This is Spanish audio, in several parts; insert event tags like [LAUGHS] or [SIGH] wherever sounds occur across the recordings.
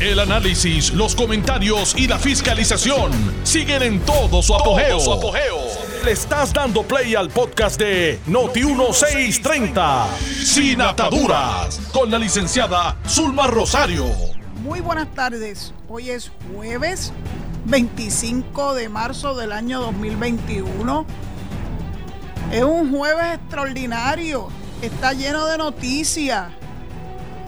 El análisis, los comentarios y la fiscalización siguen en todo su apogeo. Le estás dando play al podcast de Noti1630, Sin Ataduras, con la licenciada Zulma Rosario. Muy buenas tardes. Hoy es jueves 25 de marzo del año 2021. Es un jueves extraordinario. Está lleno de noticias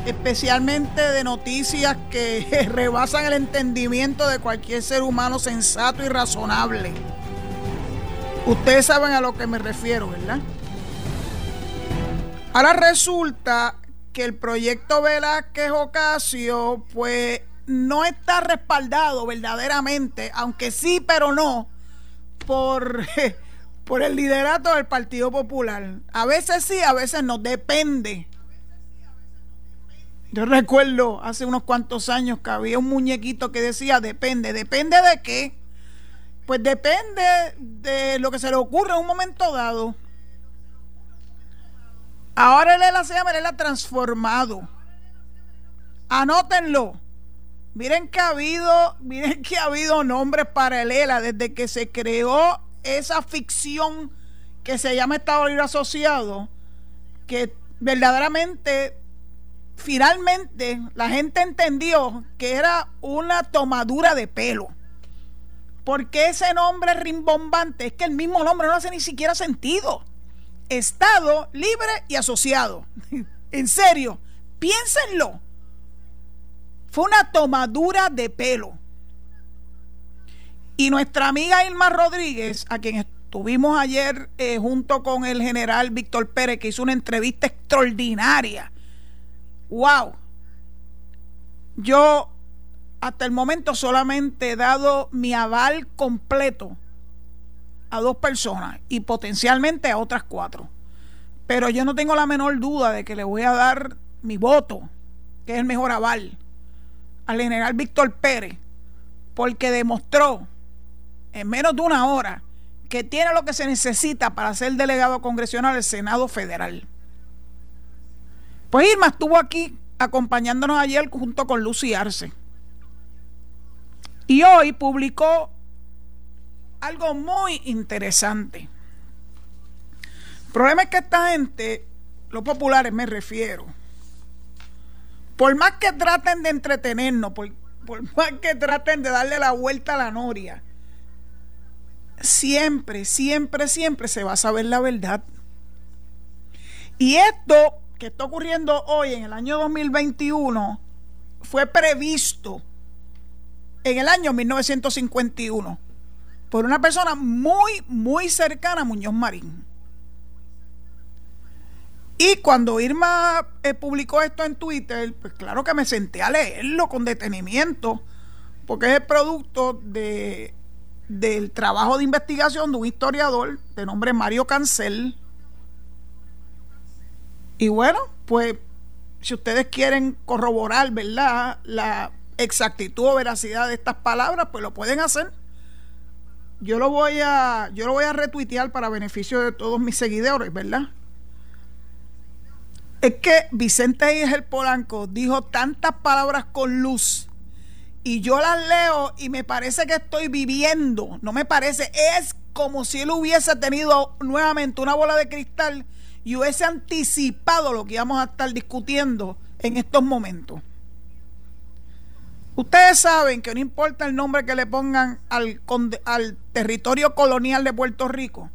especialmente de noticias que [LAUGHS] rebasan el entendimiento de cualquier ser humano sensato y razonable. Ustedes saben a lo que me refiero, ¿verdad? Ahora resulta que el proyecto Velázquez Ocasio, pues no está respaldado verdaderamente, aunque sí, pero no, por, [LAUGHS] por el liderato del Partido Popular. A veces sí, a veces no, depende yo recuerdo hace unos cuantos años que había un muñequito que decía, depende, depende de qué. Pues depende de lo que se le ocurre en un momento dado. Ahora el se llama ha transformado. Anótenlo. Miren que ha habido, [LAUGHS] miren que ha habido nombres para el ELA desde que se creó esa ficción que se llama Estado Libre Asociado, que verdaderamente finalmente la gente entendió que era una tomadura de pelo. Porque ese nombre rimbombante es que el mismo nombre no hace ni siquiera sentido. Estado libre y asociado. [LAUGHS] en serio, piénsenlo. Fue una tomadura de pelo. Y nuestra amiga Irma Rodríguez, a quien estuvimos ayer eh, junto con el general Víctor Pérez, que hizo una entrevista extraordinaria wow, yo hasta el momento solamente he dado mi aval completo a dos personas y potencialmente a otras cuatro. Pero yo no tengo la menor duda de que le voy a dar mi voto, que es el mejor aval, al general Víctor Pérez, porque demostró en menos de una hora que tiene lo que se necesita para ser delegado congresional del Senado Federal. Pues Irma estuvo aquí acompañándonos ayer junto con Lucy Arce. Y hoy publicó algo muy interesante. El problema es que esta gente, los populares me refiero, por más que traten de entretenernos, por, por [LAUGHS] más que traten de darle la vuelta a la noria, siempre, siempre, siempre se va a saber la verdad. Y esto que está ocurriendo hoy en el año 2021 fue previsto en el año 1951 por una persona muy, muy cercana a Muñoz Marín. Y cuando Irma eh, publicó esto en Twitter, pues claro que me senté a leerlo con detenimiento, porque es el producto de, del trabajo de investigación de un historiador de nombre Mario Cancel, y bueno, pues si ustedes quieren corroborar, ¿verdad? La exactitud o veracidad de estas palabras, pues lo pueden hacer. Yo lo voy a yo lo voy a retuitear para beneficio de todos mis seguidores, ¿verdad? Es que Vicente el Polanco dijo tantas palabras con luz y yo las leo y me parece que estoy viviendo, no me parece, es como si él hubiese tenido nuevamente una bola de cristal y hubiese anticipado lo que íbamos a estar discutiendo en estos momentos. Ustedes saben que no importa el nombre que le pongan al, al territorio colonial de Puerto Rico.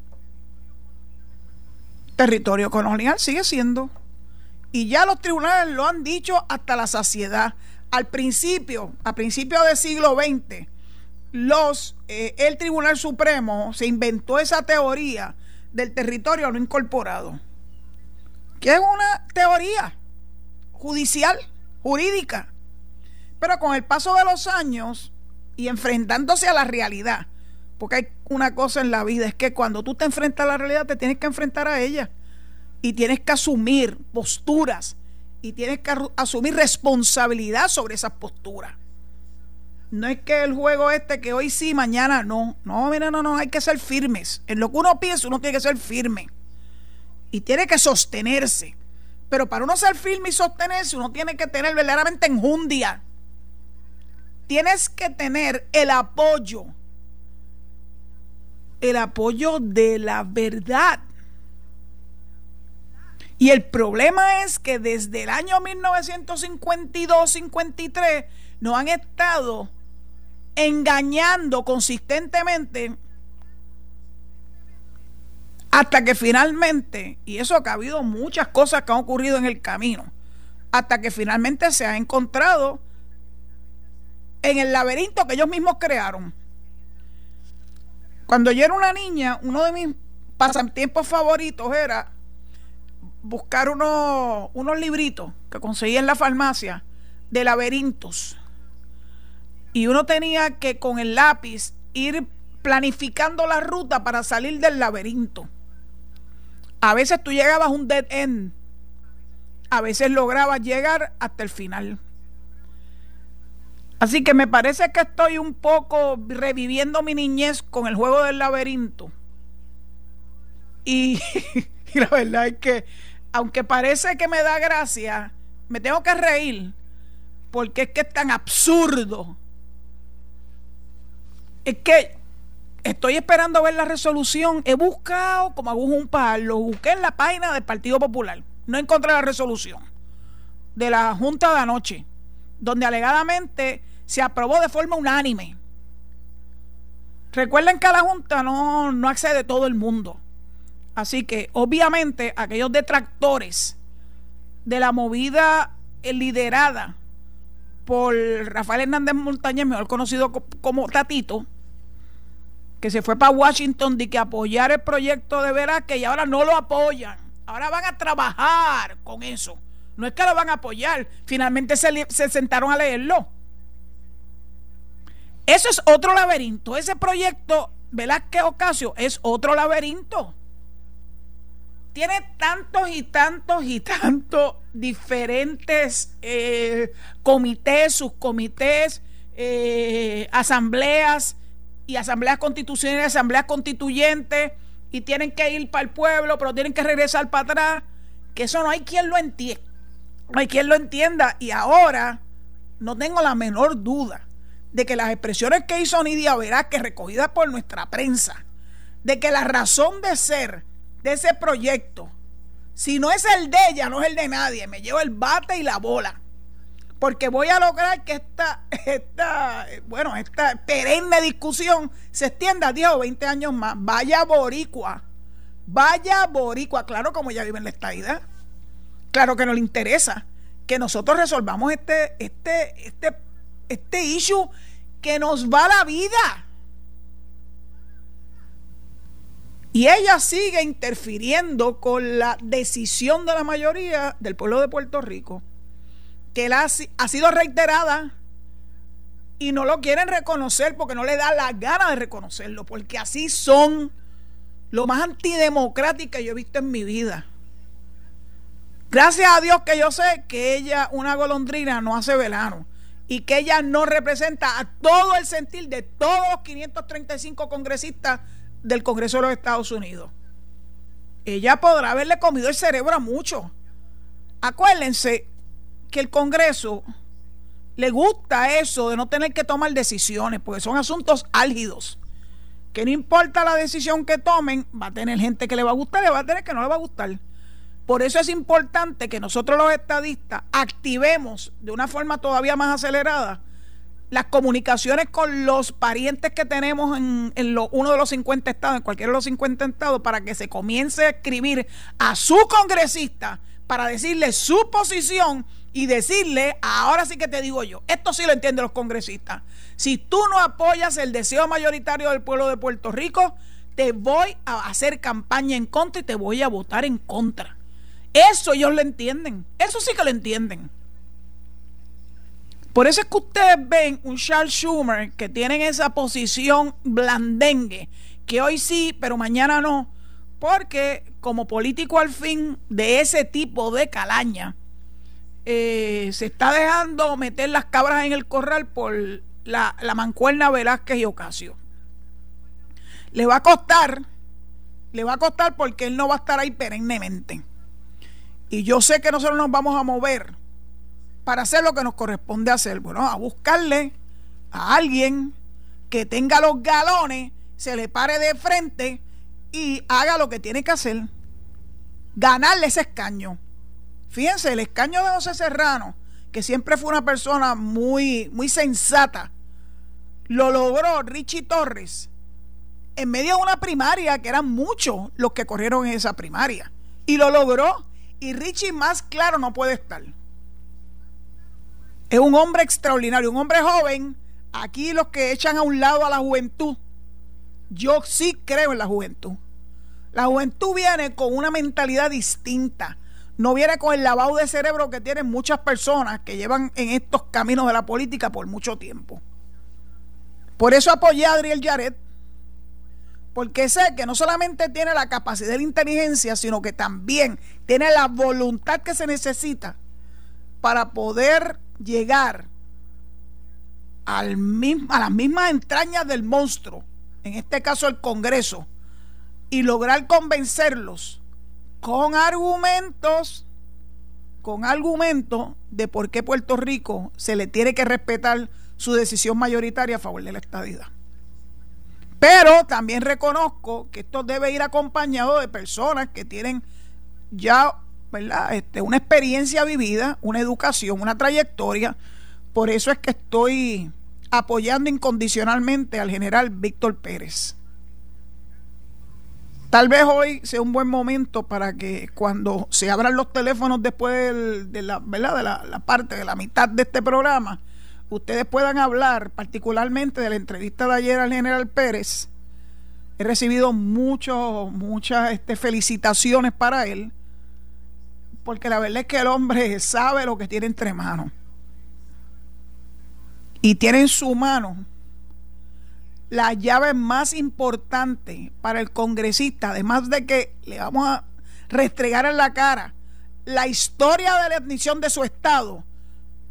Territorio colonial sigue siendo. Y ya los tribunales lo han dicho hasta la saciedad. Al principio, a principios del siglo XX, los, eh, el Tribunal Supremo se inventó esa teoría del territorio no incorporado que es una teoría judicial, jurídica. Pero con el paso de los años y enfrentándose a la realidad, porque hay una cosa en la vida, es que cuando tú te enfrentas a la realidad, te tienes que enfrentar a ella. Y tienes que asumir posturas y tienes que asumir responsabilidad sobre esas posturas. No es que el juego este que hoy sí, mañana no. No, mira, no, no, hay que ser firmes. En lo que uno piensa, uno tiene que ser firme y tiene que sostenerse. Pero para uno ser firme y sostenerse, uno tiene que tener verdaderamente enjundia. tienes que tener el apoyo, el apoyo de la verdad. Y el problema es que desde el año 1952-53 nos han estado engañando consistentemente hasta que finalmente, y eso que ha habido muchas cosas que han ocurrido en el camino, hasta que finalmente se ha encontrado en el laberinto que ellos mismos crearon. Cuando yo era una niña, uno de mis pasatiempos favoritos era buscar unos, unos libritos que conseguía en la farmacia de laberintos. Y uno tenía que con el lápiz ir planificando la ruta para salir del laberinto. A veces tú llegabas a un dead end. A veces lograbas llegar hasta el final. Así que me parece que estoy un poco reviviendo mi niñez con el juego del laberinto. Y, [LAUGHS] y, la verdad es que, aunque parece que me da gracia, me tengo que reír porque es que es tan absurdo. Es que estoy esperando ver la resolución. He buscado como hago un par, lo busqué en la página del Partido Popular. No encontré la resolución de la Junta de anoche, donde alegadamente se aprobó de forma unánime. Recuerden que a la Junta no, no accede todo el mundo. Así que obviamente aquellos detractores de la movida liderada por Rafael Hernández Montañez, mejor conocido como Tatito, que se fue para Washington de que apoyar el proyecto de Velázquez y ahora no lo apoyan. Ahora van a trabajar con eso. No es que lo van a apoyar, finalmente se, se sentaron a leerlo. Eso es otro laberinto. Ese proyecto Velázquez Ocasio es otro laberinto. Tiene tantos y tantos y tantos diferentes eh, comités, subcomités, eh, asambleas y asambleas constitucionales, asambleas constituyentes, y tienen que ir para el pueblo, pero tienen que regresar para atrás, que eso no hay quien lo entienda. No hay quien lo entienda. Y ahora no tengo la menor duda de que las expresiones que hizo Nidia que recogidas por nuestra prensa, de que la razón de ser de ese proyecto, si no es el de ella, no es el de nadie, me llevo el bate y la bola porque voy a lograr que esta, esta, bueno, esta perenne discusión se extienda a 10 o 20 años más. Vaya boricua, vaya boricua, claro, como ya vive en la estadidad, claro que no le interesa que nosotros resolvamos este, este, este, este issue que nos va la vida. Y ella sigue interfiriendo con la decisión de la mayoría del pueblo de Puerto Rico que ha, sido reiterada y no lo quieren reconocer porque no le da la gana de reconocerlo, porque así son lo más antidemocrática que yo he visto en mi vida. Gracias a Dios que yo sé que ella, una golondrina, no hace verano y que ella no representa a todo el sentir de todos los 535 congresistas del Congreso de los Estados Unidos. Ella podrá haberle comido el cerebro a muchos. Acuérdense que el Congreso le gusta eso de no tener que tomar decisiones, porque son asuntos álgidos. Que no importa la decisión que tomen, va a tener gente que le va a gustar y va a tener que no le va a gustar. Por eso es importante que nosotros los estadistas activemos de una forma todavía más acelerada las comunicaciones con los parientes que tenemos en, uno de los 50 estados, en cualquiera de los 50 estados, para que se comience a escribir a su congresista para decirle su posición y decirle, ahora sí que te digo yo, esto sí lo entienden los congresistas, si tú no apoyas el deseo mayoritario del pueblo de Puerto Rico, te voy a hacer campaña en contra y te voy a votar en contra. Eso ellos lo entienden, eso sí que lo entienden. Por eso es que ustedes ven un Charles Schumer que tienen esa posición blandengue, que hoy sí, pero mañana no, porque como político al fin de ese tipo de calaña, eh, se está dejando meter las cabras en el corral por la, la mancuerna Velázquez y Ocasio. Le va a costar, le va a costar porque él no va a estar ahí perennemente. Y yo sé que nosotros nos vamos a mover para hacer lo que nos corresponde hacer. Bueno, a buscarle a alguien que tenga los galones, se le pare de frente y haga lo que tiene que hacer. Ganarle ese escaño. Fíjense, el escaño de José Serrano, que siempre fue una persona muy, muy sensata, lo logró Richie Torres en medio de una primaria que eran muchos los que corrieron en esa primaria. Y lo logró. Y Richie más claro no puede estar. Es un hombre extraordinario, un hombre joven. Aquí los que echan a un lado a la juventud. Yo sí creo en la juventud. La juventud viene con una mentalidad distinta. No viene con el lavado de cerebro que tienen muchas personas que llevan en estos caminos de la política por mucho tiempo. Por eso apoyé a Adriel Yaret, porque sé que no solamente tiene la capacidad de la inteligencia, sino que también tiene la voluntad que se necesita para poder llegar al a las mismas entrañas del monstruo, en este caso el Congreso, y lograr convencerlos con argumentos, con argumentos de por qué Puerto Rico se le tiene que respetar su decisión mayoritaria a favor de la estadidad. Pero también reconozco que esto debe ir acompañado de personas que tienen ya ¿verdad? Este, una experiencia vivida, una educación, una trayectoria. Por eso es que estoy apoyando incondicionalmente al general Víctor Pérez. Tal vez hoy sea un buen momento para que cuando se abran los teléfonos después de, la, ¿verdad? de la parte, de la mitad de este programa, ustedes puedan hablar particularmente de la entrevista de ayer al general Pérez. He recibido mucho, muchas este, felicitaciones para él, porque la verdad es que el hombre sabe lo que tiene entre manos. Y tiene en su mano la llave más importante para el congresista, además de que le vamos a restregar en la cara la historia de la admisión de su estado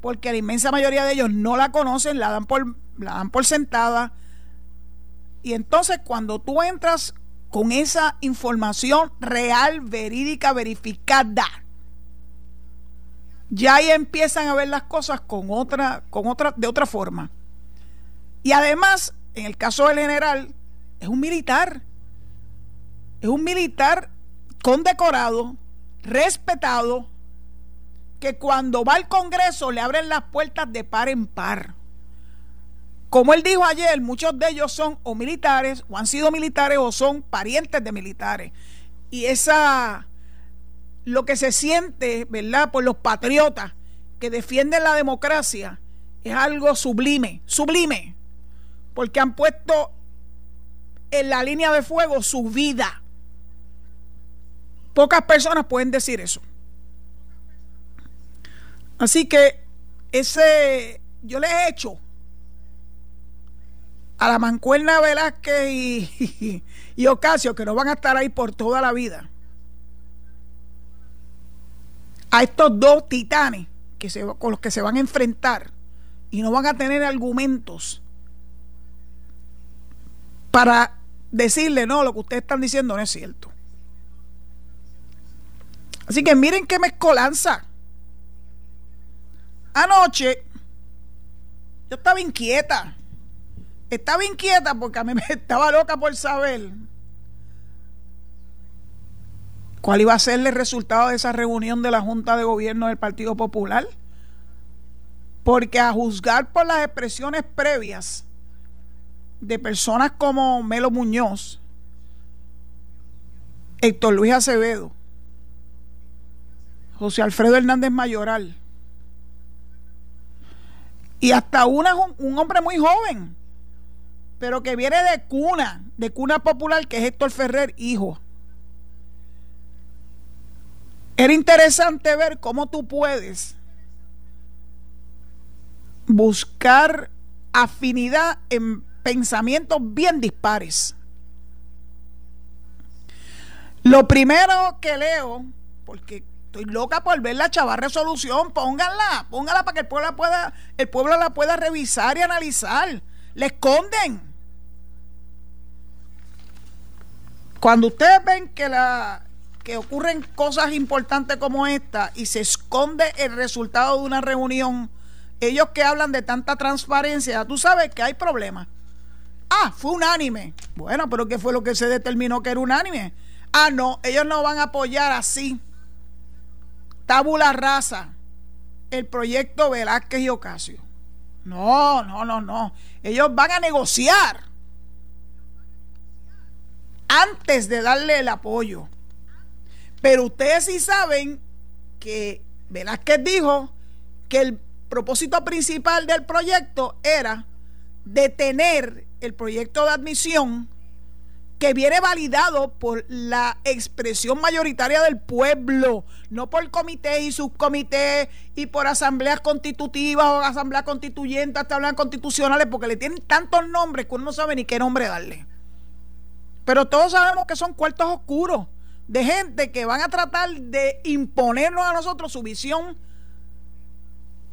porque la inmensa mayoría de ellos no la conocen, la dan por, la dan por sentada. Y entonces cuando tú entras con esa información real, verídica, verificada, ya ahí empiezan a ver las cosas con otra, con otra, de otra forma. Y además, en el caso del general, es un militar. Es un militar condecorado, respetado, que cuando va al Congreso le abren las puertas de par en par. Como él dijo ayer, muchos de ellos son o militares, o han sido militares, o son parientes de militares. Y esa, lo que se siente, ¿verdad?, por los patriotas que defienden la democracia, es algo sublime, sublime, porque han puesto en la línea de fuego su vida. Pocas personas pueden decir eso. Así que ese yo le he hecho a la mancuerna Velázquez y, [LAUGHS] y, Ocasio, que no van a estar ahí por toda la vida, a estos dos titanes que se, con los que se van a enfrentar y no van a tener argumentos para decirle, no, lo que ustedes están diciendo no es cierto. Así que miren qué mezcolanza. Anoche yo estaba inquieta. Estaba inquieta porque a mí [LAUGHS] me estaba loca por saber cuál iba a ser el resultado de esa reunión de la Junta de Gobierno del Partido Popular. Porque a juzgar por las expresiones previas de personas como Melo Muñoz, Héctor Luis Acevedo, José Alfredo Hernández Mayoral, y hasta una, un hombre muy joven, pero que viene de cuna, de cuna popular, que es Héctor Ferrer, hijo. Era interesante ver cómo tú puedes buscar afinidad en pensamientos bien dispares. Lo primero que leo, porque Estoy loca por ver la chava resolución. Pónganla, pónganla para que el pueblo, pueda, el pueblo la pueda revisar y analizar. Le esconden. Cuando ustedes ven que la que ocurren cosas importantes como esta y se esconde el resultado de una reunión ellos que hablan de tanta transparencia, tú sabes que hay problemas. Ah, fue unánime. Bueno, pero ¿qué fue lo que se determinó que era unánime? Ah, no, ellos no van a apoyar así. Tabula rasa. El proyecto Velázquez y Ocasio. No, no, no, no. Ellos van a negociar antes de darle el apoyo. Pero ustedes sí saben que Velázquez dijo que el propósito principal del proyecto era detener el proyecto de admisión que viene validado por la expresión mayoritaria del pueblo, no por comité y subcomité y por asambleas constitutivas o asambleas constituyentes, asambleas constitucionales, porque le tienen tantos nombres que uno no sabe ni qué nombre darle. Pero todos sabemos que son cuartos oscuros de gente que van a tratar de imponernos a nosotros su visión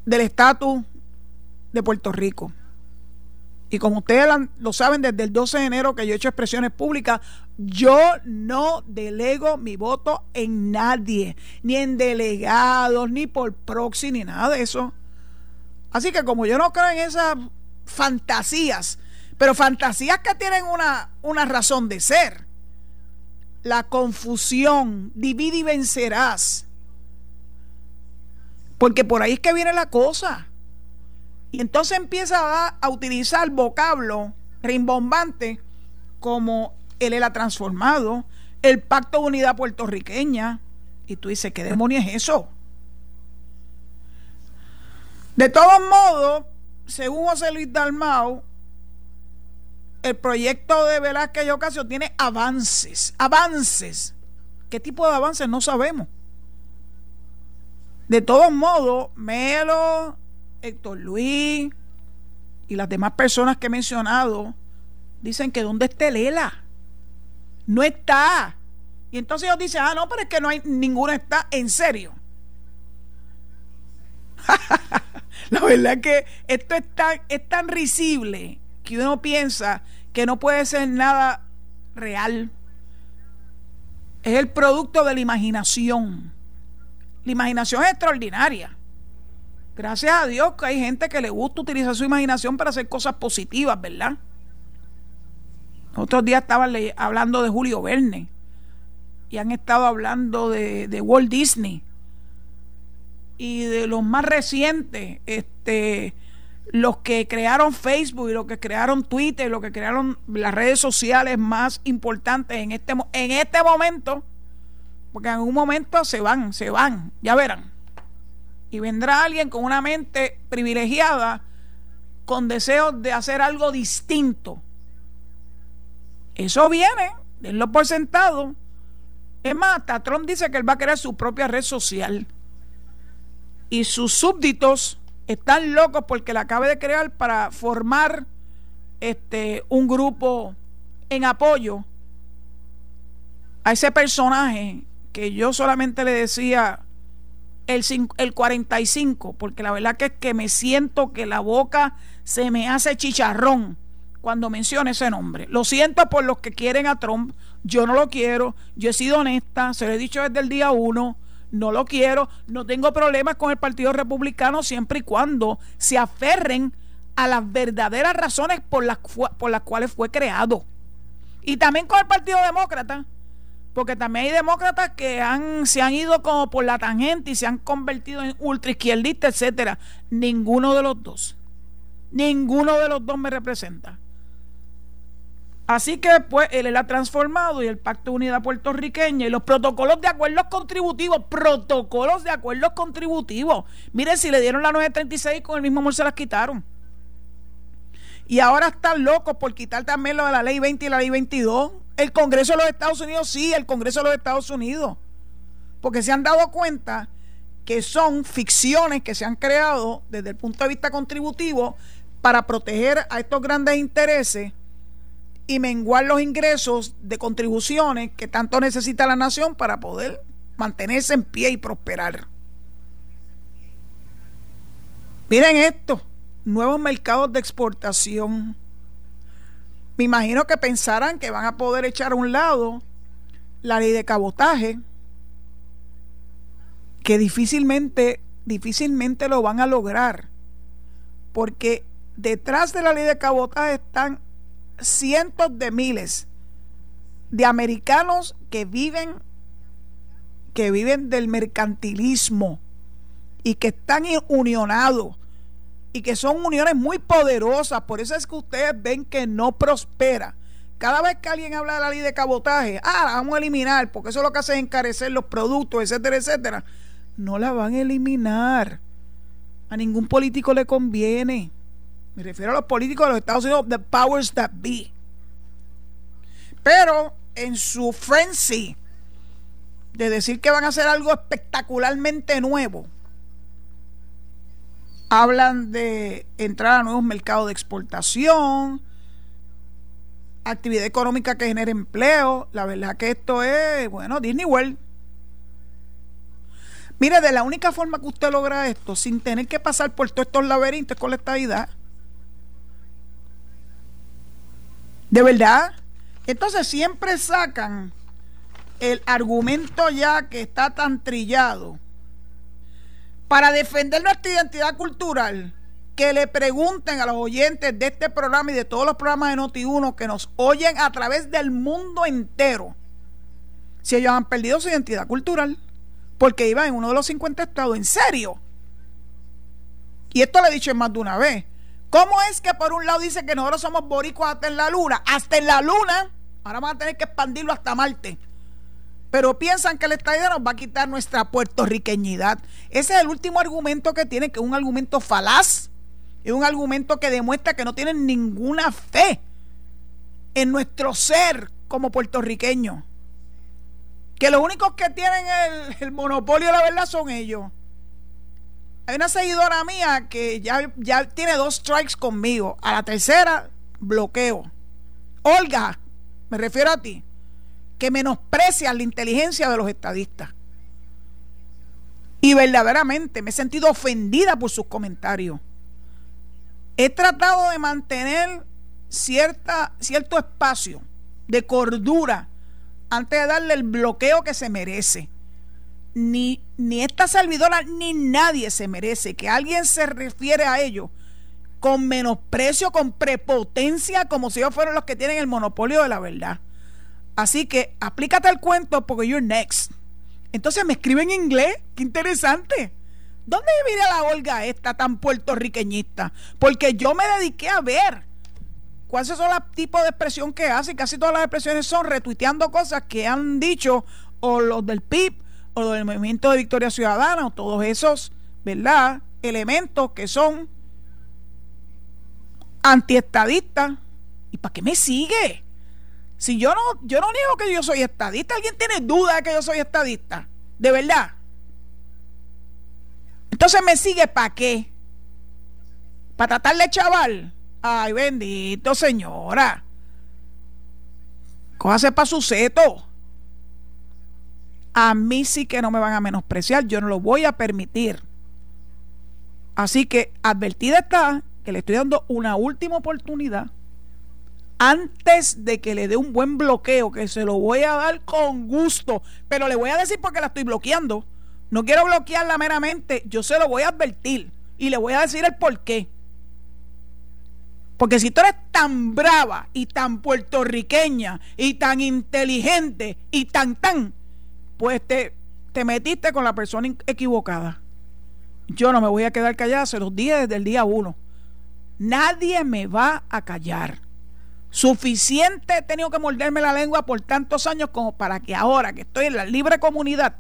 del estatus de Puerto Rico. Y como ustedes lo saben desde el 12 de enero que yo he hecho expresiones públicas, yo no delego mi voto en nadie, ni en delegados, ni por proxy, ni nada de eso. Así que como yo no creo en esas fantasías, pero fantasías que tienen una, una razón de ser, la confusión, divide y vencerás. Porque por ahí es que viene la cosa. Y entonces empieza a, utilizar vocablo rimbombante como el ELA transformado, el Pacto de Unidad Puertorriqueña. Y tú dices, ¿qué demonios es eso? De todos modos, según José Luis Dalmau, el proyecto de Velázquez y Ocasio tiene avances, avances. ¿Qué tipo de avances? No sabemos. De todos modos, Melo, Héctor Luis y las demás personas que he mencionado dicen que ¿dónde está Lela? No está. Y entonces ellos dicen, ah, no, pero es que no hay ninguna está en serio. [LAUGHS] La verdad es que esto es tan, es tan risible que uno piensa que no puede ser nada real. Es el producto de la imaginación. La imaginación es extraordinaria. Gracias a Dios que hay gente que le gusta utilizar su imaginación para hacer cosas positivas, ¿verdad? Otros días estaban hablando de Julio Verne y han estado hablando de, de Walt Disney y de los más recientes, este, los que crearon Facebook y los que crearon Twitter, los que crearon las redes sociales más importantes en este, en este momento, porque en algún momento se van, se van, ya verán. Y vendrá alguien con una mente privilegiada, con deseos de hacer algo distinto. Eso viene, denlo por sentado. Es más, hasta Trump dice que él va a crear su propia red social. Y sus súbditos están locos porque la acabe de crear para formar este un grupo en apoyo a ese personaje que yo solamente le decía el, el 45, porque la verdad que es que me siento que la boca se me hace chicharrón cuando menciona ese nombre. Lo siento por los que quieren a Trump, yo no lo quiero, yo he sido honesta, se lo he dicho desde el día uno, no lo quiero, no tengo problemas con el Partido Republicano siempre y cuando se aferren a las verdaderas razones por las, por las cuales fue creado. Y también con el Partido Demócrata, porque también hay demócratas que se han ido como por la tangente y se han convertido en ultraizquierdistas, etcétera. Ninguno de los dos. Ninguno de los dos me representa. Así que pues él ha transformado y el Pacto de Unidad Puertorriqueña y los protocolos de acuerdos contributivos, protocolos de acuerdos contributivos. Miren, si le dieron la 936 con el mismo amor se las quitaron. Y ahora están locos por quitar también lo de la ley 20 y la ley 22. El Congreso de los Estados Unidos, sí, el Congreso de los Estados Unidos. Porque se han dado cuenta que son ficciones que se han creado desde el punto de vista contributivo para proteger a estos grandes intereses y menguar los ingresos de contribuciones que tanto necesita la nación para poder mantenerse en pie y prosperar. Miren esto, nuevos mercados de exportación. Me imagino que pensarán que van a poder echar a un lado la ley de cabotaje, que difícilmente, difícilmente lo van a lograr. porque detrás de la ley de cabotaje están cientos de miles de americanos que viven que viven del mercantilismo y que están unionados y que son uniones muy poderosas. Por eso es que ustedes ven que no prospera. Cada vez que alguien habla de la ley de cabotaje, ah, la vamos a eliminar, porque eso lo que hace es encarecer los productos, etcétera, etcétera. No la van a eliminar. A ningún político le conviene. Me refiero a los políticos de los Estados Unidos, the powers that be. Pero en su frenzy de decir que van a hacer algo espectacularmente nuevo, hablan de entrar a nuevos mercados de exportación, actividad económica que genere empleo. La verdad que esto es, bueno, Disney World. Mire, de la única forma que usted logra esto, sin tener que pasar por todos estos laberintos con la estabilidad, de verdad, entonces siempre sacan el argumento ya que está tan trillado para defender nuestra identidad cultural que le pregunten a los oyentes de este programa y de todos los programas de Noti1 que nos oyen a través del mundo entero si ellos han perdido su identidad cultural porque iban en uno de los 50 estados, en serio. Y esto lo he dicho más de una vez. ¿Cómo es que por un lado dice que nosotros somos boricuas hasta en la luna? Hasta en la luna. Ahora vamos a tener que expandirlo hasta Marte. Pero piensan que el estadio nos va a quitar nuestra puertorriqueñidad. Ese es el último argumento que tiene, que es un argumento falaz. Es un argumento que demuestra que no tienen ninguna fe en nuestro ser como puertorriqueños. Que los únicos que tienen el, el monopolio de la verdad son ellos. Hay una seguidora mía que ya, ya tiene dos strikes conmigo. A la tercera, bloqueo. Olga, me refiero a ti, que menosprecia la inteligencia de los estadistas. Y verdaderamente me he sentido ofendida por sus comentarios. He tratado de mantener cierta, cierto espacio de cordura antes de darle el bloqueo que se merece ni, ni esta servidora ni nadie se merece que alguien se refiere a ellos con menosprecio, con prepotencia, como si ellos fueran los que tienen el monopolio de la verdad. Así que aplícate el cuento porque you're next. Entonces me escribe en inglés, qué interesante. ¿Dónde vive la Olga esta tan puertorriqueñista? Porque yo me dediqué a ver cuáles son los tipos de expresión que hace. Casi todas las expresiones son retuiteando cosas que han dicho o los del PIB o del movimiento de Victoria Ciudadana o todos esos, ¿verdad? Elementos que son antiestadistas. ¿Y para qué me sigue? Si yo no, yo no niego que yo soy estadista, ¿alguien tiene duda de que yo soy estadista? ¿De verdad? Entonces me sigue para qué? ¿Para tratarle chaval? Ay, bendito señora. Cójase para su seto a mí sí que no me van a menospreciar, yo no lo voy a permitir. Así que advertida está que le estoy dando una última oportunidad antes de que le dé un buen bloqueo, que se lo voy a dar con gusto, pero le voy a decir porque la estoy bloqueando. No quiero bloquearla meramente, yo se lo voy a advertir y le voy a decir el por qué. Porque si tú eres tan brava y tan puertorriqueña y tan inteligente y tan tan, pues te, te metiste con la persona equivocada. Yo no me voy a quedar callada, se los dije desde el día uno. Nadie me va a callar. Suficiente he tenido que morderme la lengua por tantos años como para que ahora que estoy en la libre comunidad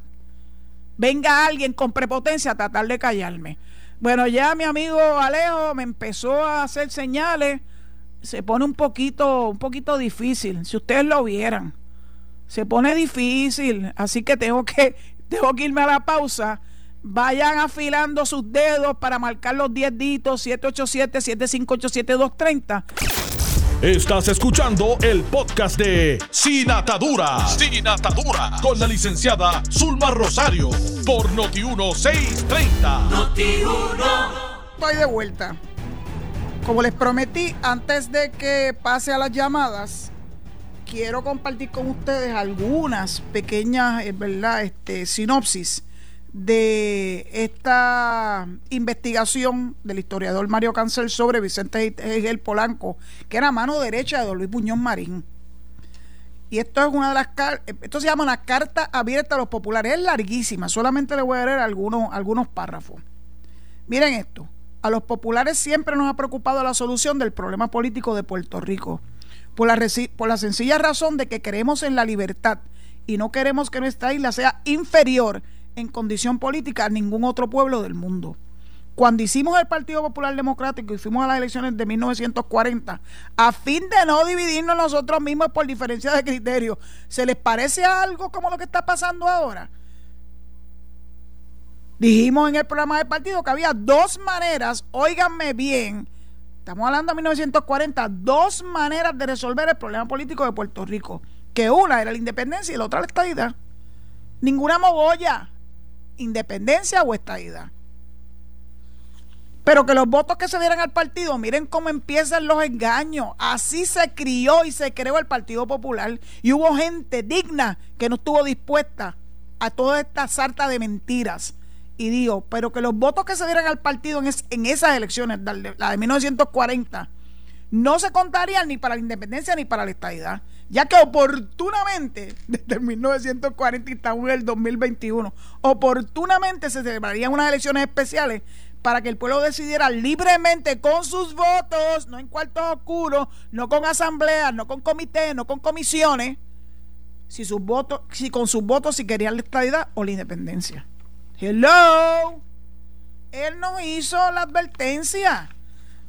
venga alguien con prepotencia a tratar de callarme. Bueno, ya mi amigo Alejo me empezó a hacer señales. Se pone un poquito, un poquito difícil, si ustedes lo vieran se pone difícil, así que tengo que, [LAUGHS] tengo que irme a la pausa. Vayan afilando sus dedos para marcar los 10 ditos 787-758-7230. Estás escuchando el podcast de Sin Atadura. Sin Atadura. Con la licenciada Zulma Rosario. Por Noti1630. Noti1. Estoy de vuelta. Como les prometí, antes de que pase a las llamadas, quiero compartir con ustedes algunas pequeñas, eh, ¿verdad? Este, sinopsis de esta investigación del historiador Mario Cancel sobre Vicente el Polanco, que era mano derecha de Don Luis Buñón Marín. Y esto es una de las esto se llama la carta abierta a los populares, es larguísima, solamente le voy a leer algunos, algunos párrafos. Miren esto, a los populares siempre nos ha preocupado la solución del problema político de Puerto Rico, por la, por la sencilla razón de que creemos en la libertad y no queremos que nuestra isla sea inferior en condición política a ningún otro pueblo del mundo. Cuando hicimos el Partido Popular Democrático y fuimos a las elecciones de 1940, a fin de no dividirnos nosotros mismos por diferencia de criterio, ¿se les parece algo como lo que está pasando ahora? Dijimos en el programa del partido que había dos maneras, óiganme bien, estamos hablando de 1940, dos maneras de resolver el problema político de Puerto Rico, que una era la independencia y la otra la estadidad. Ninguna mogolla independencia o estadidad. Pero que los votos que se dieran al partido, miren cómo empiezan los engaños. Así se crió y se creó el Partido Popular. Y hubo gente digna que no estuvo dispuesta a toda esta sarta de mentiras. Y digo, pero que los votos que se dieran al partido en, en esas elecciones, la de 1940, no se contarían ni para la independencia ni para la estadidad ya que oportunamente, [LAUGHS] desde 1940 y estamos el 2021, oportunamente se celebrarían unas elecciones especiales para que el pueblo decidiera libremente con sus votos, no en cuartos oscuros, no con asambleas, no con comités, no con comisiones, si sus votos, si con sus votos si querían la estabilidad o la independencia. Hello. Él no hizo la advertencia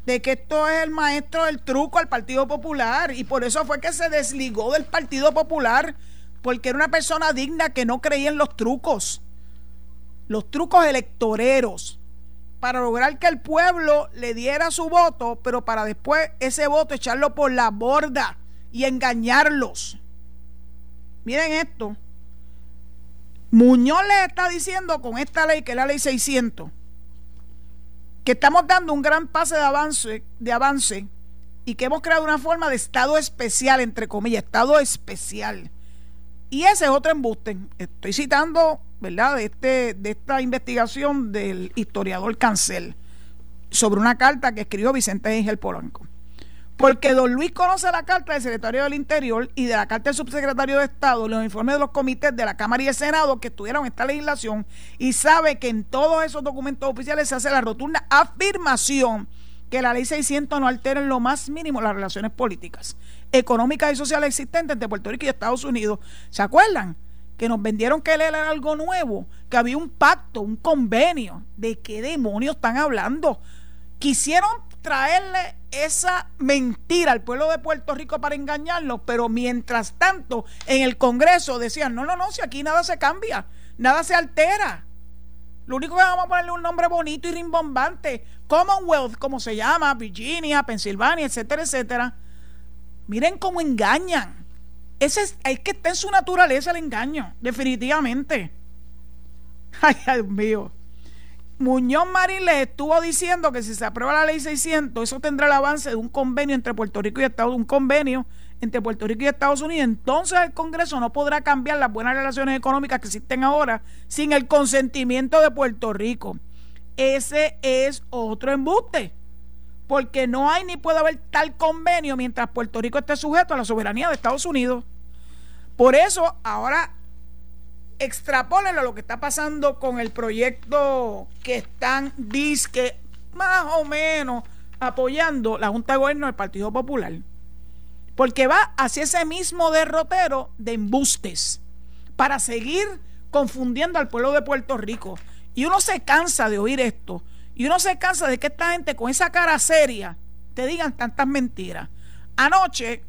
de que esto es el maestro del truco al Partido Popular y por eso fue que se desligó del Partido Popular porque era una persona digna que no creía en los trucos, los trucos electoreros, para lograr que el pueblo le diera su voto, pero para después ese voto echarlo por la borda y engañarlos. Miren esto. Muñoz le está diciendo con esta ley, que es la ley 600, que estamos dando un gran pase de avance, de avance y que hemos creado una forma de estado especial, entre comillas, estado especial. Y ese es otro embuste. Estoy citando, ¿verdad?, de, este, de esta investigación del historiador Cancel sobre una carta que escribió Vicente Ángel Polanco. Porque don Luis conoce la carta del secretario del Interior y de la carta del subsecretario de Estado, los informes de los comités de la Cámara y el Senado que estudiaron esta legislación y sabe que en todos esos documentos oficiales se hace la rotunda afirmación que la ley 600 no altera en lo más mínimo las relaciones políticas, económicas y sociales existentes entre Puerto Rico y Estados Unidos. ¿Se acuerdan? Que nos vendieron que él era algo nuevo, que había un pacto, un convenio. ¿De qué demonios están hablando? Quisieron traerle esa mentira al pueblo de Puerto Rico para engañarlo, pero mientras tanto en el Congreso decían, no, no, no, si aquí nada se cambia, nada se altera. Lo único que vamos a ponerle un nombre bonito y rimbombante, Commonwealth, como se llama, Virginia, Pensilvania, etcétera, etcétera. Miren cómo engañan. Ese es, es que está en su naturaleza el engaño, definitivamente. [LAUGHS] Ay, Dios mío. Muñoz Marín le estuvo diciendo que si se aprueba la ley 600, eso tendrá el avance de un convenio entre Puerto Rico y Estados un convenio entre Puerto Rico y Estados Unidos. Entonces el Congreso no podrá cambiar las buenas relaciones económicas que existen ahora sin el consentimiento de Puerto Rico. Ese es otro embuste, porque no hay ni puede haber tal convenio mientras Puerto Rico esté sujeto a la soberanía de Estados Unidos. Por eso ahora extrapólenlo a lo que está pasando con el proyecto que están, disque, más o menos apoyando la Junta de Gobierno del Partido Popular. Porque va hacia ese mismo derrotero de embustes para seguir confundiendo al pueblo de Puerto Rico. Y uno se cansa de oír esto. Y uno se cansa de que esta gente con esa cara seria te digan tantas mentiras. Anoche,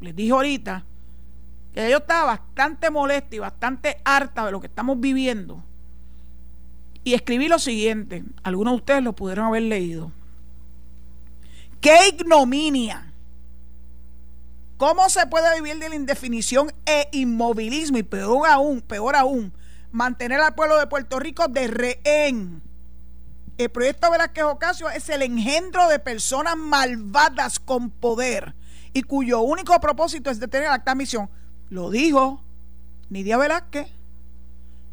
les dije ahorita, que yo estaba bastante molesta y bastante harta de lo que estamos viviendo. Y escribí lo siguiente, algunos de ustedes lo pudieron haber leído. ¡Qué ignominia! ¿Cómo se puede vivir de la indefinición e inmovilismo? Y peor aún, peor aún, mantener al pueblo de Puerto Rico de rehén. El proyecto Velázquez Ocasio es el engendro de personas malvadas con poder y cuyo único propósito es detener la misión lo dijo Nidia Velázquez.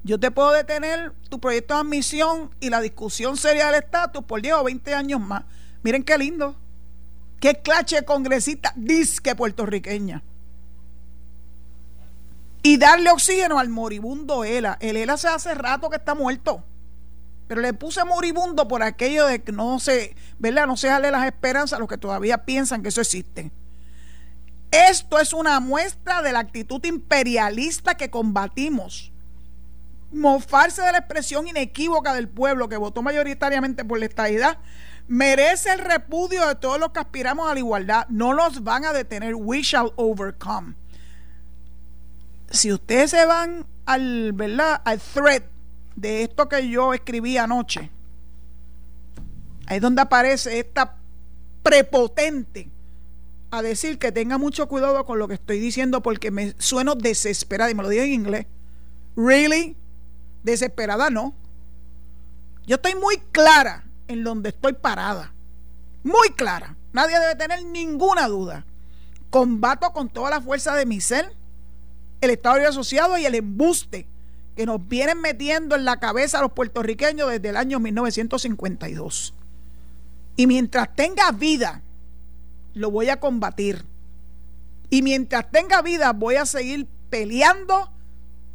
Yo te puedo detener tu proyecto de admisión y la discusión seria del estatus por 10 o 20 años más. Miren qué lindo. Qué clase congresista disque puertorriqueña. Y darle oxígeno al moribundo ELA. El ELA se hace rato que está muerto. Pero le puse moribundo por aquello de que no se, ¿verdad? No se darle las esperanzas a los que todavía piensan que eso existe. Esto es una muestra de la actitud imperialista que combatimos mofarse de la expresión inequívoca del pueblo que votó mayoritariamente por la estadidad, merece el repudio de todos los que aspiramos a la igualdad. No los van a detener. We shall overcome. Si ustedes se van al, ¿verdad? al thread de esto que yo escribí anoche, ahí es donde aparece esta prepotente a decir que tenga mucho cuidado con lo que estoy diciendo porque me sueno desesperada y me lo digo en inglés. Really? Desesperada no. Yo estoy muy clara en donde estoy parada. Muy clara. Nadie debe tener ninguna duda. Combato con toda la fuerza de mi ser el Estado de Asociado y el embuste que nos vienen metiendo en la cabeza a los puertorriqueños desde el año 1952. Y mientras tenga vida, lo voy a combatir. Y mientras tenga vida, voy a seguir peleando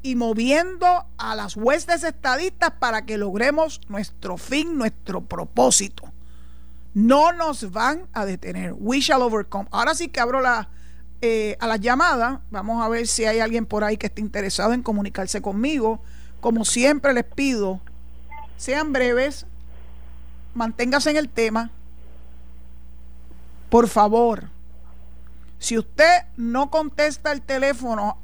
y moviendo a las huestes estadistas para que logremos nuestro fin, nuestro propósito. No nos van a detener. We shall overcome. Ahora sí que abro la, eh, a las llamadas. Vamos a ver si hay alguien por ahí que esté interesado en comunicarse conmigo. Como siempre les pido, sean breves, manténgase en el tema. Por favor, si usted no contesta el teléfono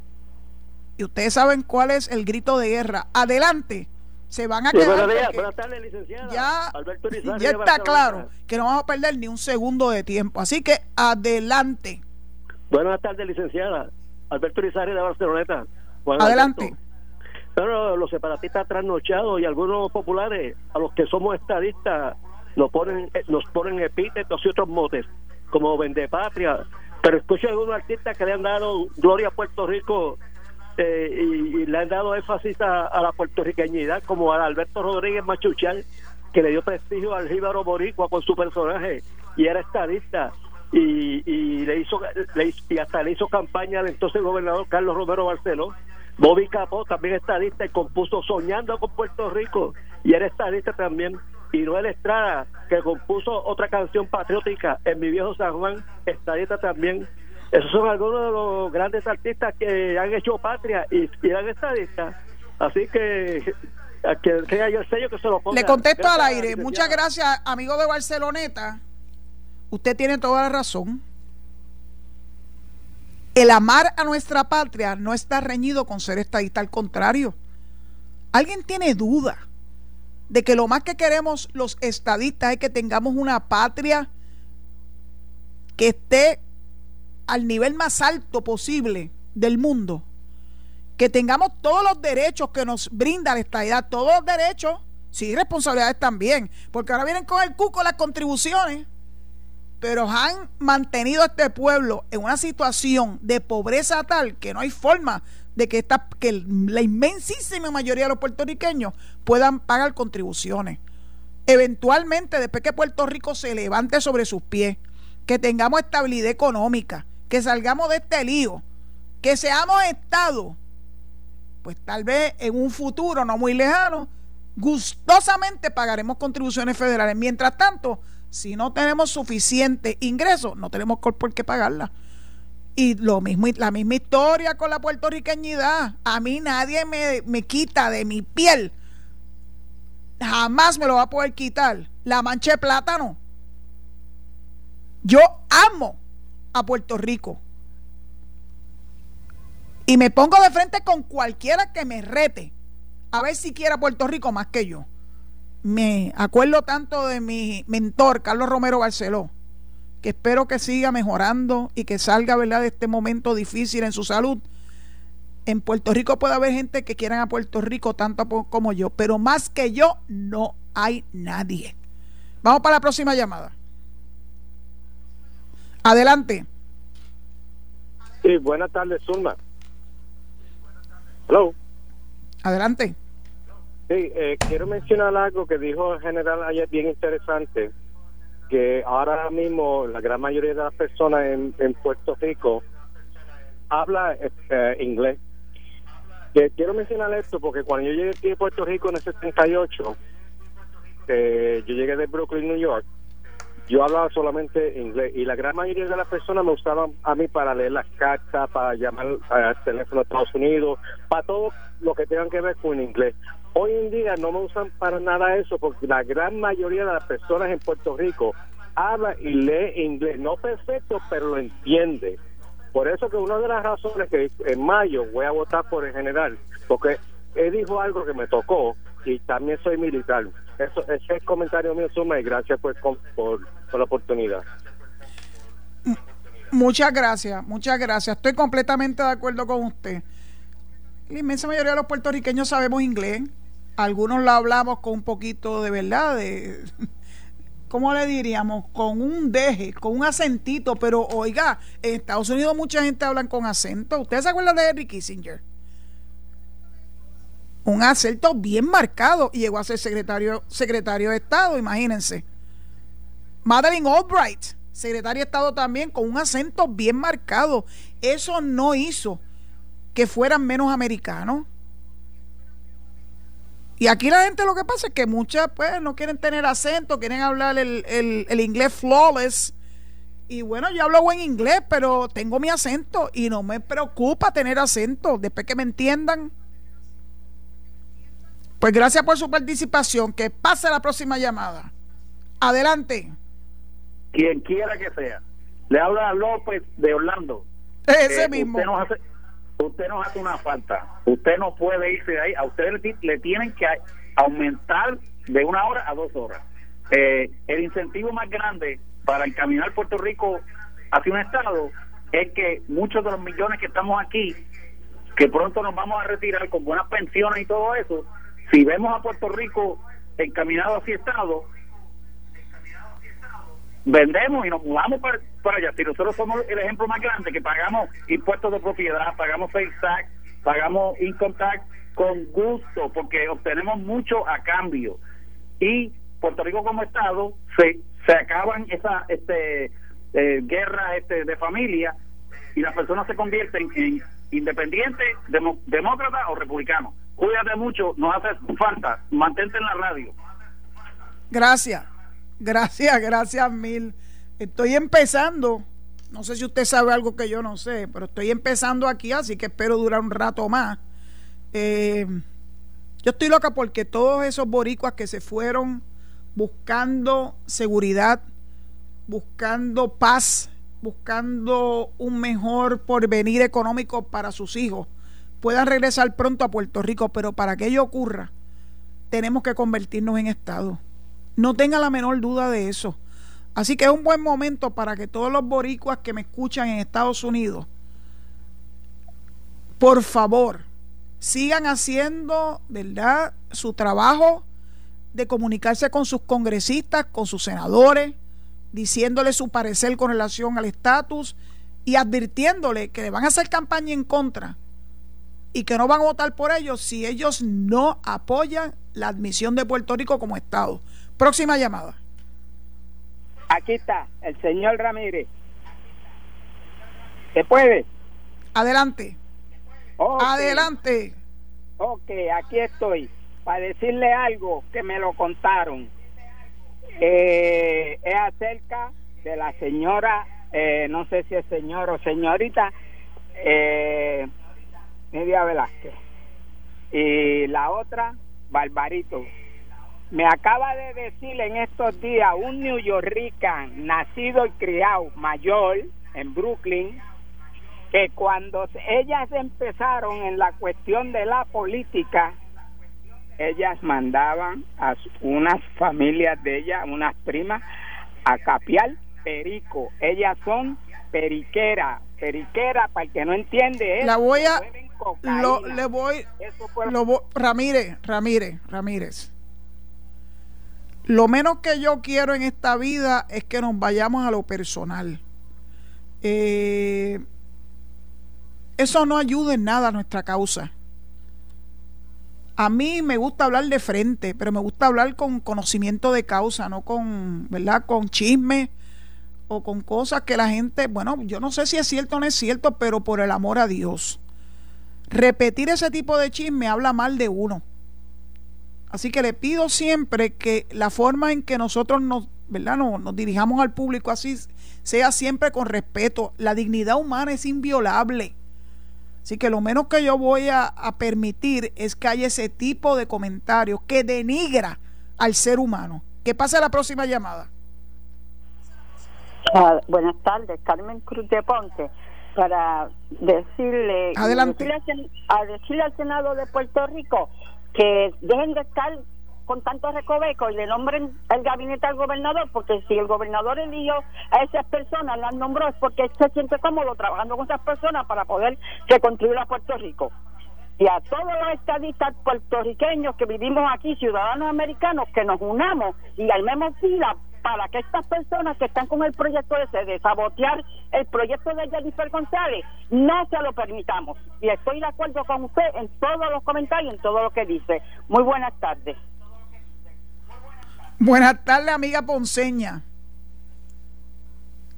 y ustedes saben cuál es el grito de guerra. Adelante. Se van a quedar. Buenas tardes, licenciada. Ya, [LAUGHS] ya está claro que no vamos a perder ni un segundo de tiempo. Así que adelante. Buenas tardes, licenciada. Alberto Rizarri de Barceloneta. adelante. Pero los separatistas trasnochados y algunos populares, a los que somos estadistas, nos ponen, eh, nos ponen epítetos y otros motes, como Vendepatria. Pero escucho a algunos artistas que le han dado gloria a Puerto Rico eh, y, le han dado énfasis a, la puertorriqueñidad, como a Alberto Rodríguez Machuchal, que le dio prestigio al Jíbaro Boricua con su personaje y era estadista. Y, y le hizo, y hasta le hizo campaña al entonces gobernador Carlos Romero Barceló. Bobby Capó también estadista y compuso Soñando con Puerto Rico y era estadista también. Y Noel Estrada, que compuso otra canción patriótica en mi viejo San Juan, estadista también. Esos son algunos de los grandes artistas que han hecho patria y, eran estadistas. Así que que, que el sello que se lo ponga. Le contesto al aire. Muchas gracias, amigo de Barceloneta. Usted tiene toda la razón. El amar a nuestra patria no está reñido con ser estadista, al contrario. ¿Alguien tiene duda de que lo más que queremos los estadistas es que tengamos una patria que esté al nivel más alto posible del mundo, que tengamos todos los derechos que nos brinda la estadidad, todos los derechos, sí, responsabilidades también, porque ahora vienen con el cuco las contribuciones, pero han mantenido a este pueblo en una situación de pobreza tal que no hay forma de que, esta, que la inmensísima mayoría de los puertorriqueños puedan pagar contribuciones. Eventualmente, después que Puerto Rico se levante sobre sus pies, que tengamos estabilidad económica, que salgamos de este lío, que seamos Estado, pues tal vez en un futuro no muy lejano, gustosamente pagaremos contribuciones federales. Mientras tanto, si no tenemos suficiente ingreso, no tenemos por qué pagarla. Y lo mismo, la misma historia con la puertorriqueñidad. A mí nadie me, me quita de mi piel. Jamás me lo va a poder quitar. La mancha de plátano. Yo amo a Puerto Rico. Y me pongo de frente con cualquiera que me rete a ver si quiera Puerto Rico más que yo. Me acuerdo tanto de mi mentor, Carlos Romero Barceló, que espero que siga mejorando y que salga ¿verdad? de este momento difícil en su salud. En Puerto Rico puede haber gente que quieran a Puerto Rico tanto como yo, pero más que yo no hay nadie. Vamos para la próxima llamada. Adelante. Sí, buenas tardes, Zulma. Hello. Adelante. Sí, eh, quiero mencionar algo que dijo el general ayer bien interesante, que ahora mismo la gran mayoría de las personas en, Puerto Rico habla eh, inglés. quiero mencionar esto porque cuando yo llegué aquí a Puerto Rico en el 78, eh, yo llegué de Brooklyn, New York, yo hablaba solamente inglés y la gran mayoría de las personas me usaban a mí para leer las cartas, para llamar al teléfono de Estados Unidos, para todo lo que tenga que ver con inglés. Hoy en día no me usan para nada eso porque la gran mayoría de las personas en Puerto Rico habla y lee inglés, no perfecto, pero lo entiende. Por eso que una de las razones que en mayo voy a votar por el general, porque él dijo algo que me tocó y también soy militar. Eso, ese es el comentario mío, Suma, y gracias pues, por, por, la oportunidad. Muchas gracias, muchas gracias. Estoy completamente de acuerdo con usted. La inmensa mayoría de los puertorriqueños sabemos inglés. Algunos lo hablamos con un poquito de verdad, de, [LAUGHS] ¿cómo le diríamos? Con un deje, con un acentito, pero oiga, en Estados Unidos mucha gente habla con acento. ¿Ustedes se acuerdan de Henry Kissinger? un acento bien marcado y llegó a ser secretario, secretario de Estado, imagínense. Madeleine Albright, secretario de Estado también, con un acento bien marcado. Eso no hizo que fueran menos americanos. Y aquí la gente lo que pasa es que muchas pues no quieren tener acento, quieren hablar el, el, el inglés flawless. Y bueno, yo hablo buen inglés, pero tengo mi acento y no me preocupa tener acento, después que me entiendan. Pues gracias por su participación. Que pase la próxima llamada. Adelante. Quien quiera que sea. Le habla a López de Orlando. Ese eh, mismo. Usted nos, hace, usted nos hace una falta. Usted no puede irse de ahí. A usted le, tienen que aumentar de una hora a dos horas. Eh, el incentivo más grande para encaminar Puerto Rico hacia un Estado es que muchos de los millones que estamos aquí, que pronto nos vamos a retirar con buenas pensiones y todo eso, si vemos a Puerto Rico encaminado hacia Estado, vendemos y nos mudamos para, allá. Si nosotros somos el ejemplo más grande, que pagamos impuestos de propiedad, pagamos sales tax, pagamos income tax con gusto, porque obtenemos mucho a cambio. Y Puerto Rico como Estado se, se acaban esa este eh, guerra este, de familia y las personas se convierten en independientes, demócratas o republicanos. Cuídate mucho, nos hace falta. Mantente en la radio. Gracias, gracias, gracias mil. Estoy empezando. No sé si usted sabe algo que yo no sé, pero estoy empezando aquí, así que espero durar un rato más. Eh, yo estoy loca porque todos esos boricuas que se fueron buscando seguridad, buscando paz, buscando un mejor porvenir económico para sus hijos, puedan regresar pronto a Puerto Rico, pero para que ello ocurra, tenemos que convertirnos en Estado. No tenga la menor duda de eso. Así que es un buen momento para que todos los boricuas que me escuchan en Estados Unidos, por favor, sigan haciendo, ¿verdad?, su trabajo de comunicarse con sus congresistas, con sus senadores, diciéndole su parecer con relación al estatus y advirtiéndole que le van a hacer campaña en contra y que no van a votar por ellos si ellos no apoyan la admisión de Puerto Rico como Estado. Próxima llamada. Aquí está, el señor Ramírez. ¿Se puede? Adelante. Adelante. Ok, aquí estoy. Para decirle algo que me lo contaron. Eh, es acerca de la señora, eh, no sé si es señor o señorita, eh, Nidia Velázquez. Y la otra, Barbarito. Me acaba de decir en estos días un New Yorkican nacido y criado mayor en Brooklyn que cuando ellas empezaron en la cuestión de la política, ellas mandaban a unas familias de ellas, unas primas, a capiar perico. Ellas son periqueras, periquera, para el que no entiende, la voy a lo, le voy, lo, Ramírez, Ramírez, Ramírez. Lo menos que yo quiero en esta vida es que nos vayamos a lo personal. Eh, eso no ayuda en nada a nuestra causa. A mí me gusta hablar de frente, pero me gusta hablar con conocimiento de causa, no con, ¿verdad? Con chisme o con cosas que la gente, bueno, yo no sé si es cierto o no es cierto, pero por el amor a Dios. Repetir ese tipo de chisme habla mal de uno. Así que le pido siempre que la forma en que nosotros nos, ¿verdad? nos, nos dirijamos al público así sea siempre con respeto. La dignidad humana es inviolable. Así que lo menos que yo voy a, permitir es que haya ese tipo de comentarios que denigra al ser humano. Que pase la próxima llamada. Ah, buenas tardes, Carmen Cruz de Ponte, para decirle, Adelante. a decirle al Senado de Puerto Rico que dejen de estar con tantos recovecos y le nombren el gabinete al gobernador, porque si el gobernador eligió a esas personas, las nombró, es porque se siente cómodo trabajando con esas personas para poder reconstruir a Puerto Rico. Y a todos los estadistas puertorriqueños que vivimos aquí, ciudadanos americanos, que nos unamos y armemos fila para que estas personas que están con el proyecto ese de sabotear el proyecto de Jennifer González, no se lo permitamos. Y estoy de acuerdo con usted en todos los comentarios, en todo lo que dice. Muy buenas tardes. Buenas tardes, amiga Ponceña.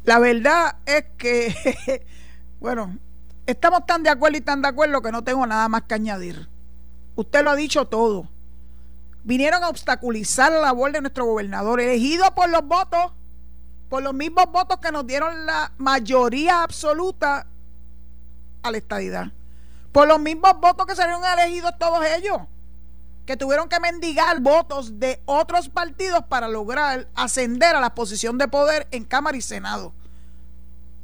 La verdad es que, [LAUGHS] bueno, estamos tan de acuerdo y tan de acuerdo que no tengo nada más que añadir. Usted lo ha dicho todo. Vinieron a obstaculizar la labor de nuestro gobernador, elegido por los votos, por los mismos votos que nos dieron la mayoría absoluta a la estadidad. Por los mismos votos que salieron elegidos todos ellos que tuvieron que mendigar votos de otros partidos para lograr ascender a la posición de poder en Cámara y Senado.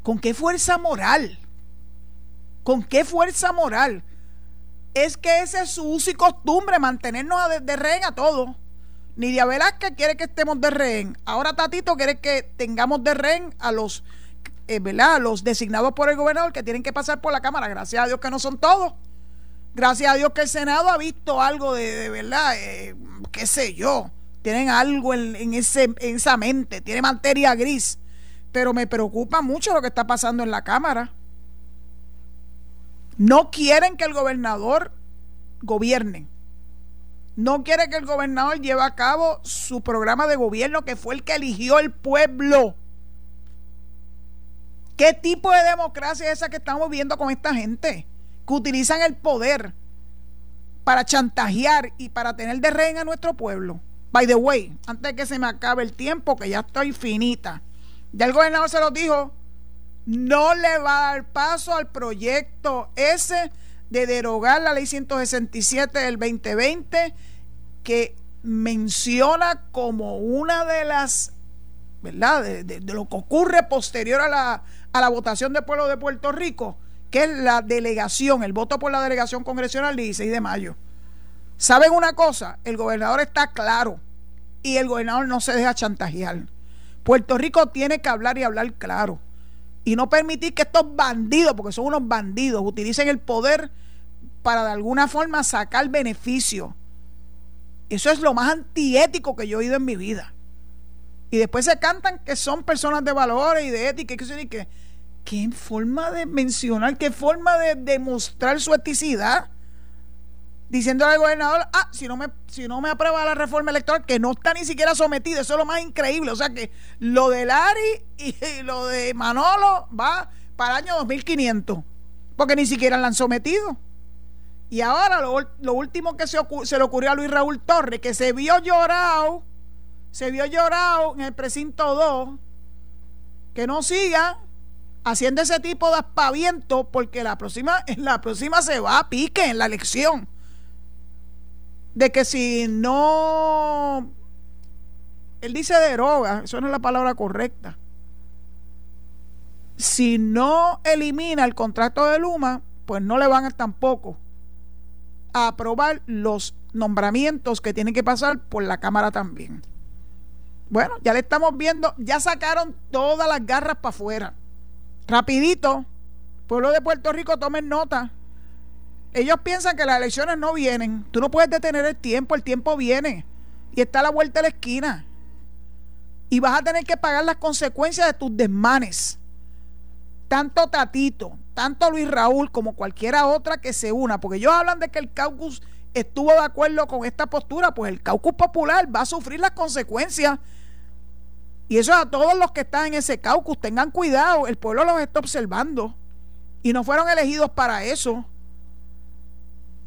¿Con qué fuerza moral? ¿Con qué fuerza moral? Es que ese es su uso y costumbre, mantenernos de, rehén a todos. Nidia Velázquez quiere que estemos de rehén. Ahora Tatito quiere que tengamos de rehén a los, eh, ¿verdad? A los designados por el gobernador que tienen que pasar por la Cámara. Gracias a Dios que no son todos. Gracias a Dios que el Senado ha visto algo de, verdad, eh, qué sé yo, tienen algo en, ese, en esa mente, tiene materia gris. Pero me preocupa mucho lo que está pasando en la Cámara. No quieren que el gobernador gobierne. No quiere que el gobernador lleve a cabo su programa de gobierno que fue el que eligió el pueblo. ¿Qué tipo de democracia es esa que estamos viendo con esta gente? que utilizan el poder para chantajear y para tener de rehén a nuestro pueblo. By the way, antes de que se me acabe el tiempo, que ya estoy finita, ya el gobernador se lo dijo, no le va a dar paso al proyecto ese de derogar la ley 167 del 2020 que menciona como una de las, ¿verdad? De, lo que ocurre posterior a la, a la votación del pueblo de Puerto Rico, que es la delegación, el voto por la delegación congresional el 16 de mayo. ¿Saben una cosa? El gobernador está claro y el gobernador no se deja chantajear. Puerto Rico tiene que hablar y hablar claro. Y no permitir que estos bandidos, porque son unos bandidos, utilicen el poder para de alguna forma sacar beneficio. Eso es lo más antiético que yo he oído en mi vida. Y después se cantan que son personas de valores y de ética que, que qué forma de mencionar, qué forma de demostrar su eticidad. Diciendo al gobernador, ah, si no, me, si no me aprueba la reforma electoral, que no está ni siquiera sometida, eso es lo más increíble. O sea que lo de Lari y, [LAUGHS] lo de Manolo va para el año 2500, porque ni siquiera la han sometido. Y ahora lo, último que se, se, le ocurrió a Luis Raúl Torres, que se vio llorado, se vio llorado en el precinto 2, que no siga haciendo ese tipo de aspaviento porque la próxima, [LAUGHS] la próxima se va a pique en la elección. De que si no, él dice deroga, eso no es la palabra correcta. Si no elimina el contrato de Luma, pues no le van a tampoco a aprobar los nombramientos que tienen que pasar por la Cámara también. Bueno, ya le estamos viendo, ya sacaron todas las garras para afuera Rapidito, pueblo de Puerto Rico, tomen nota. Ellos piensan que las elecciones no vienen. Tú no puedes detener el tiempo, el tiempo viene. Y está a la vuelta de la esquina. Y vas a tener que pagar las consecuencias de tus desmanes. Tanto Tatito, tanto Luis Raúl como cualquiera otra que se una. Porque ellos hablan de que el caucus estuvo de acuerdo con esta postura, pues el caucus popular va a sufrir las consecuencias. Y eso a todos los que están en ese caucus, tengan cuidado, el pueblo los está observando. Y no fueron elegidos para eso.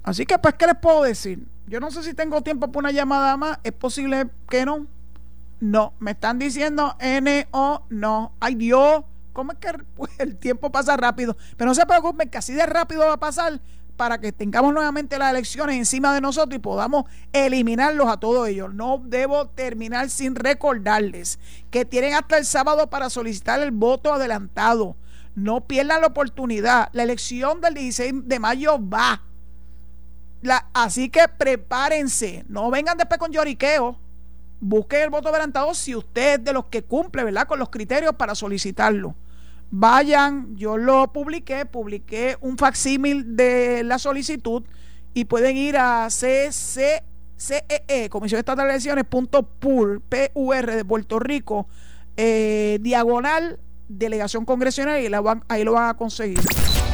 Así que, pues, ¿qué les puedo decir? Yo no sé si tengo tiempo para una llamada más. Es posible que no. No, me están diciendo N-O, no. Ay Dios, ¿cómo es que [LAUGHS] el tiempo pasa rápido? Pero no se preocupen, que así de rápido va a pasar para que tengamos nuevamente las elecciones encima de nosotros y podamos eliminarlos a todos ellos. No debo terminar sin recordarles que tienen hasta el sábado para solicitar el voto adelantado. No pierdan la oportunidad. La elección del 16 de mayo va. La, así que prepárense. No vengan después con lloriqueo. Busquen el voto adelantado si usted es de los que cumple, ¿verdad? Con los criterios para solicitarlo vayan, yo lo publiqué, publiqué un facsímil de la solicitud y pueden ir a CCE, Comisión Estatal de Elecciones, punto PUR, PUR de Puerto Rico, eh, diagonal delegación congresional y ahí lo van a conseguir.